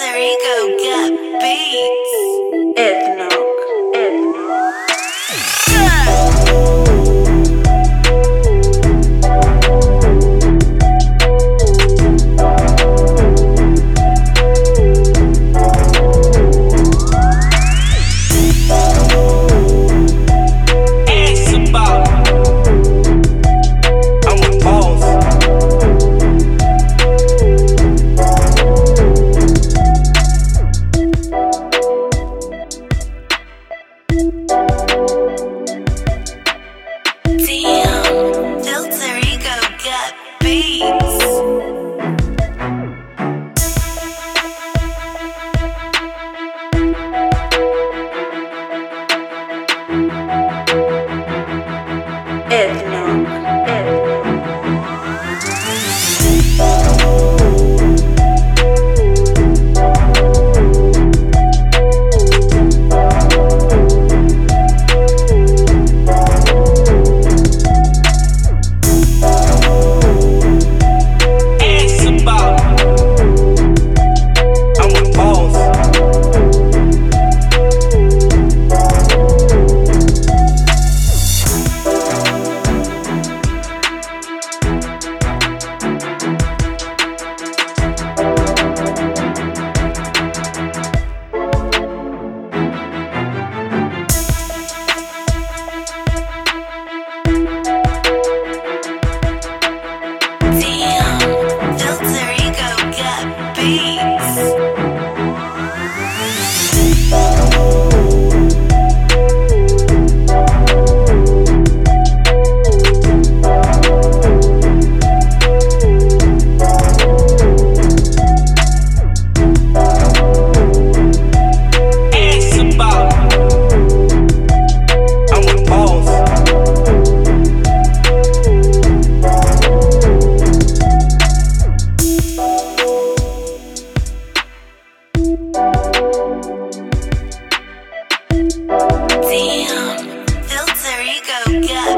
Cesarico got beats. Ethno. yeah.